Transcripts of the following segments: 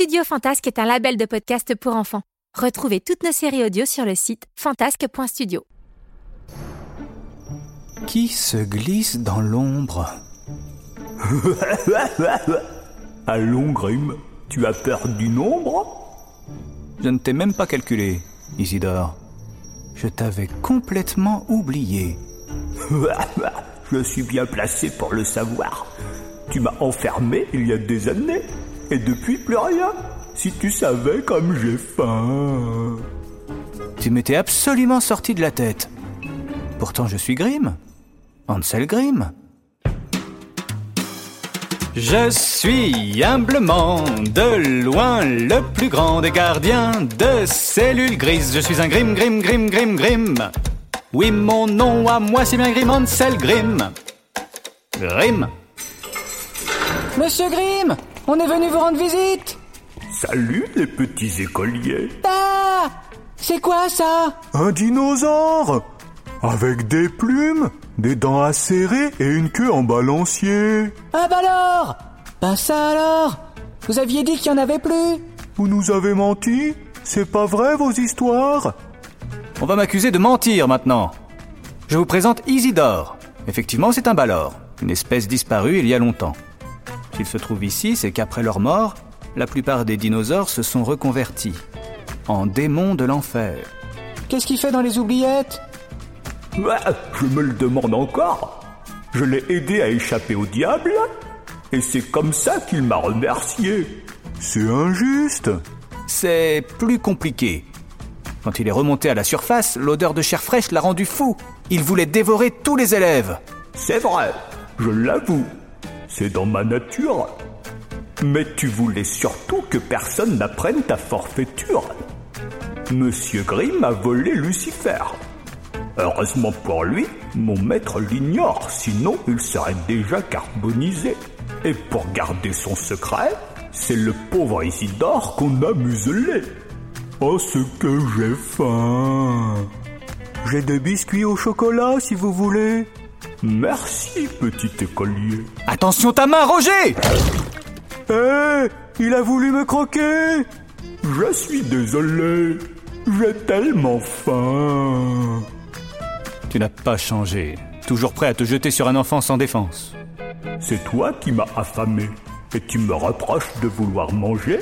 Studio Fantasque est un label de podcast pour enfants. Retrouvez toutes nos séries audio sur le site fantasque.studio. Qui se glisse dans l'ombre? Allons, Grim, tu as peur du nombre Je ne t'ai même pas calculé, Isidore. Je t'avais complètement oublié. Je suis bien placé pour le savoir. Tu m'as enfermé il y a des années, et depuis plus rien. Si tu savais comme j'ai faim. Tu m'étais absolument sorti de la tête. Pourtant, je suis Grimm. Ansel Grimm. Je suis humblement de loin le plus grand des gardiens de cellules grises. Je suis un Grimm, Grimm, Grimm, Grimm, Grimm. Oui, mon nom à moi, c'est bien Grimm, Ansel Grimm. Grimm. Monsieur Grimm, on est venu vous rendre visite. Salut les petits écoliers. Ah C'est quoi ça? Un dinosaure Avec des plumes, des dents acérées et une queue en balancier. Ah bah alors? Ben ça alors? Vous aviez dit qu'il y en avait plus Vous nous avez menti C'est pas vrai vos histoires? On va m'accuser de mentir maintenant. Je vous présente Isidore. Effectivement, c'est un balor, une espèce disparue il y a longtemps. S'il se trouve ici, c'est qu'après leur mort, la plupart des dinosaures se sont reconvertis en démons de l'enfer. Qu'est-ce qu'il fait dans les oubliettes? Je me le demande encore. Je l'ai aidé à échapper au diable, et c'est comme ça qu'il m'a remercié. C'est injuste C'est plus compliqué. Quand il est remonté à la surface, l'odeur de chair fraîche l'a rendu fou. Il voulait dévorer tous les élèves. C'est vrai, je l'avoue. C'est dans ma nature. Mais tu voulais surtout que personne n'apprenne ta forfaiture. Monsieur Grimm a volé Lucifer. Heureusement pour lui, mon maître l'ignore, sinon il serait déjà carbonisé. Et pour garder son secret, c'est le pauvre Isidore qu'on a muselé. Oh, ce que j'ai faim J'ai des biscuits au chocolat si vous voulez. Merci, petit écolier. Attention ta main, Roger Hé Il a voulu me croquer Je suis désolé. J'ai tellement faim. Tu n'as pas changé. Toujours prêt à te jeter sur un enfant sans défense. C'est toi qui m'as affamé. Et tu me reproches de vouloir manger?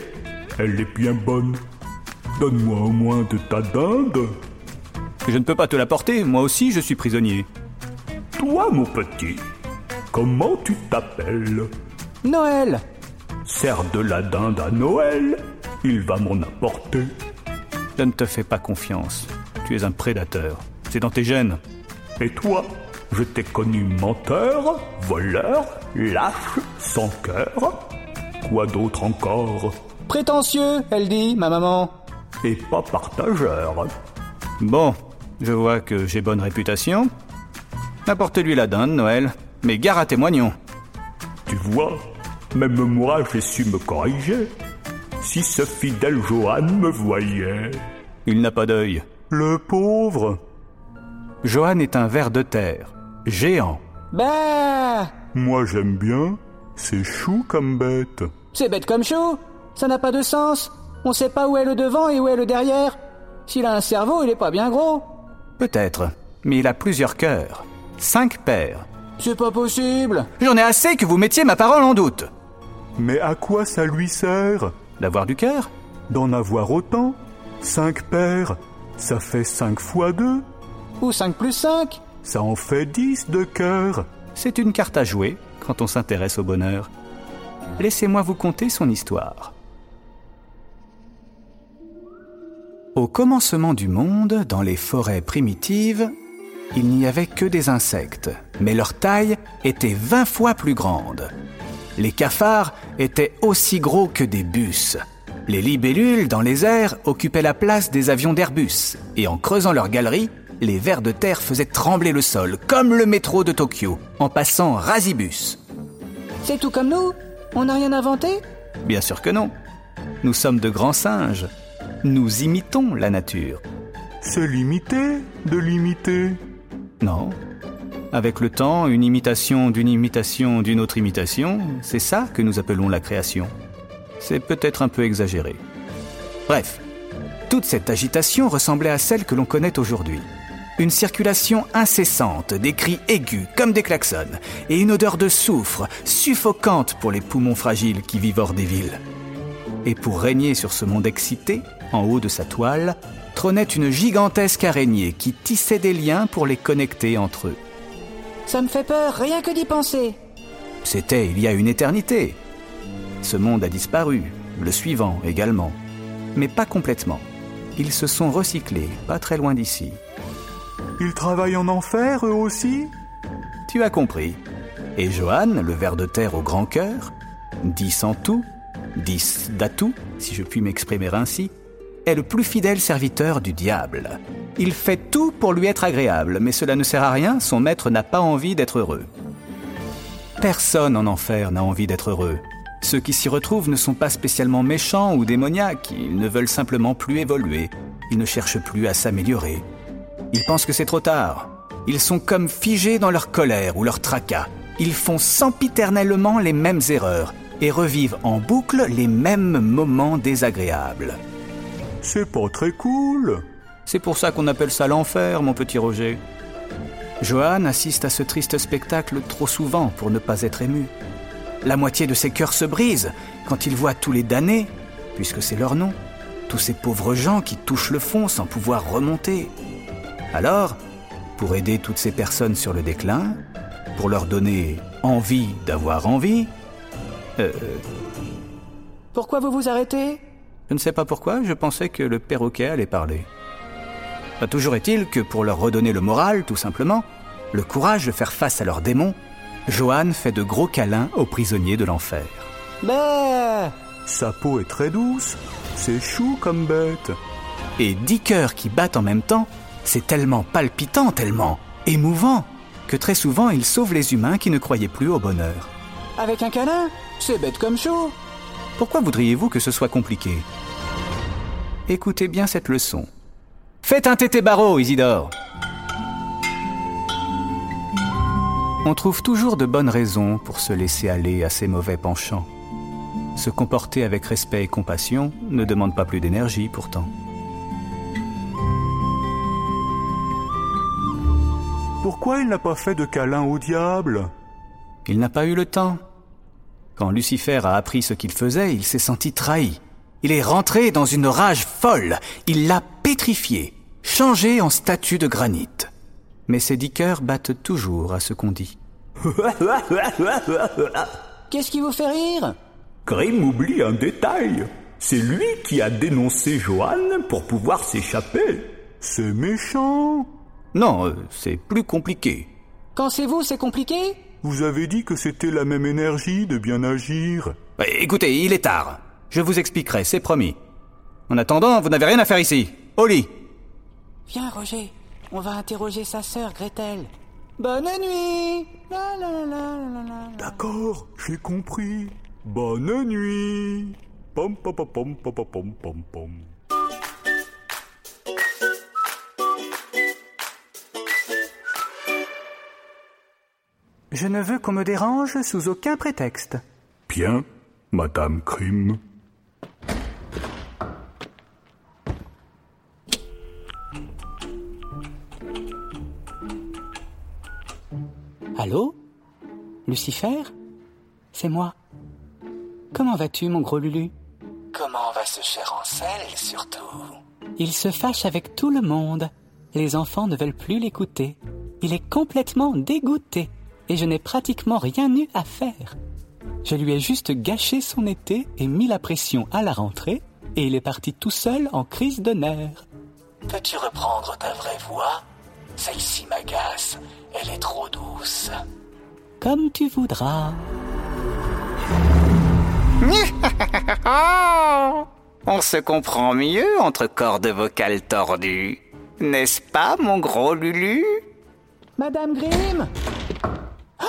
Elle est bien bonne. Donne-moi au moins de ta dinde. Je ne peux pas te la porter, moi aussi je suis prisonnier. Toi, mon petit, comment tu t'appelles? Noël Sers de la dinde à Noël, il va m'en apporter. Je ne te fais pas confiance. Tu es un prédateur. C'est dans tes gènes. Et toi Je t'ai connu menteur, voleur, lâche, sans cœur. Quoi d'autre encore? Prétentieux, elle dit, ma maman. Et pas partageur. Bon, je vois que j'ai bonne réputation. Apportez-lui la dinde, Noël. Mais gare à tes moignons. Tu vois, même moi j'ai su me corriger. Si ce fidèle Johan me voyait. Il n'a pas d'œil. Le pauvre Johan est un ver de terre, géant. Bah Moi j'aime bien. C'est chou comme bête. C'est bête comme chou Ça n'a pas de sens On sait pas où est le devant et où est le derrière. S'il a un cerveau, il est pas bien gros. Peut-être, mais il a plusieurs cœurs. Cinq paires. C'est pas possible J'en ai assez que vous mettiez ma parole en doute. Mais à quoi ça lui sert? D'avoir du cœur D'en avoir autant Cinq paires, ça fait cinq fois deux. Ou 5 plus 5 Ça en fait dix de cœurs. C'est une carte à jouer quand on s'intéresse au bonheur. Laissez-moi vous conter son histoire. Au commencement du monde, dans les forêts primitives, il n'y avait que des insectes, mais leur taille était 20 fois plus grande. Les cafards étaient aussi gros que des bus. Les libellules dans les airs occupaient la place des avions d'Airbus, et en creusant leurs galeries, les vers de terre faisaient trembler le sol, comme le métro de Tokyo, en passant rasibus. C'est tout comme nous? On n'a rien inventé? Bien sûr que non. Nous sommes de grands singes. Nous imitons la nature. C'est limité de l'imiter. Non. Avec le temps, une imitation d'une imitation d'une autre imitation, c'est ça que nous appelons la création. C'est peut-être un peu exagéré. Bref, toute cette agitation ressemblait à celle que l'on connaît aujourd'hui. Une circulation incessante, des cris aigus comme des klaxons, et une odeur de soufre suffocante pour les poumons fragiles qui vivent hors des villes. Et pour régner sur ce monde excité, en haut de sa toile, trônait une gigantesque araignée qui tissait des liens pour les connecter entre eux. Ça me fait peur, rien que d'y penser. C'était il y a une éternité. Ce monde a disparu, le suivant également. Mais pas complètement. Ils se sont recyclés, pas très loin d'ici. Ils travaillent en enfer, eux aussi? Tu as compris. Et Johan, le ver de terre au grand cœur, 10 en tout, 10 d'atout, si je puis m'exprimer ainsi, est le plus fidèle serviteur du diable. Il fait tout pour lui être agréable, mais cela ne sert à rien, son maître n'a pas envie d'être heureux. Personne en enfer n'a envie d'être heureux. Ceux qui s'y retrouvent ne sont pas spécialement méchants ou démoniaques, ils ne veulent simplement plus évoluer, ils ne cherchent plus à s'améliorer. Ils pensent que c'est trop tard. Ils sont comme figés dans leur colère ou leur tracas. Ils font sempiternellement les mêmes erreurs et revivent en boucle les mêmes moments désagréables. C'est pas très cool. C'est pour ça qu'on appelle ça l'enfer, mon petit Roger. Johan assiste à ce triste spectacle trop souvent pour ne pas être ému. La moitié de ses cœurs se brise quand il voit tous les damnés, puisque c'est leur nom, tous ces pauvres gens qui touchent le fond sans pouvoir remonter. Alors, pour aider toutes ces personnes sur le déclin, pour leur donner envie d'avoir envie, euh, Pourquoi vous vous arrêtez? Je ne sais pas pourquoi, je pensais que le perroquet allait parler. Bah, toujours est-il que pour leur redonner le moral, tout simplement, le courage de faire face à leurs démons, Johan fait de gros câlins aux prisonniers de l'enfer. Mais Sa peau est très douce. C'est chou comme bête. Et dix cœurs qui battent en même temps, c'est tellement palpitant, tellement émouvant, que très souvent il sauve les humains qui ne croyaient plus au bonheur. avec un câlin C'est bête comme chaud. Pourquoi voudriez-vous que ce soit compliqué? Écoutez bien cette leçon. Faites un tété barreau, Isidore On trouve toujours de bonnes raisons pour se laisser aller à ses mauvais penchants. Se comporter avec respect et compassion ne demande pas plus d'énergie pourtant. Pourquoi il n'a pas fait de câlin au diable? Il n'a pas eu le temps. Quand Lucifer a appris ce qu'il faisait, il s'est senti trahi. Il est rentré dans une rage folle. Il l'a pétrifié, changé en statue de granit. Mais ses dix cœurs battent toujours à ce qu'on dit. Qu'est-ce qui vous fait rire? Grimm oublie un détail. C'est lui qui a dénoncé Johan pour pouvoir s'échapper. C'est méchant. Non, euh, c'est plus compliqué. Quand c'est vous, c'est compliqué? Vous avez dit que c'était la même énergie de bien agir. Euh, Écoutez, il est tard. Je vous expliquerai, c'est promis. En attendant, vous n'avez rien à faire ici. Au lit. Viens, Roger. On va interroger sa sœur, Gretel. Bonne nuit. D'accord, j'ai compris. Bonne nuit. Pom pom pom. Je ne veux qu'on me dérange sous aucun prétexte. Bien, Madame Crime. Allô? Lucifer? C'est moi. Comment vas-tu, mon gros Lulu? Comment va ce cher Ansel, surtout? Il se fâche avec tout le monde. Les enfants ne veulent plus l'écouter. Il est complètement dégoûté et je n'ai pratiquement rien eu à faire. Je lui ai juste gâché son été et mis la pression à la rentrée et il est parti tout seul en crise de nerfs. Peux-tu reprendre ta vraie voix? Celle-ci m'agace. Elle est trop douce. Comme tu voudras. On se comprend mieux entre cordes vocales tordues. N'est-ce pas, mon gros Lulu? Madame Grimm?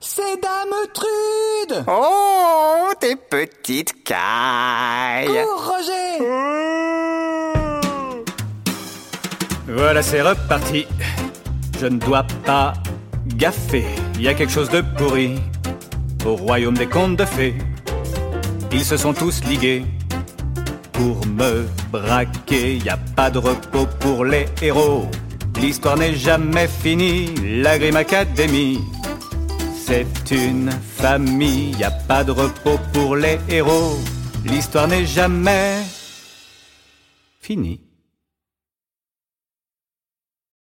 C'est Dame Trude Oh, tes petites cailles Cours, Roger Voilà, c'est reparti. Je ne dois pas gaffer. Il y a quelque chose de pourri au royaume des contes de fées. Ils se sont tous ligués pour me braquer. Y a pas de repos pour les héros. L'histoire n'est jamais finie. La Grim Academy, c'est une famille. Y a pas de repos pour les héros. L'histoire n'est jamais finie.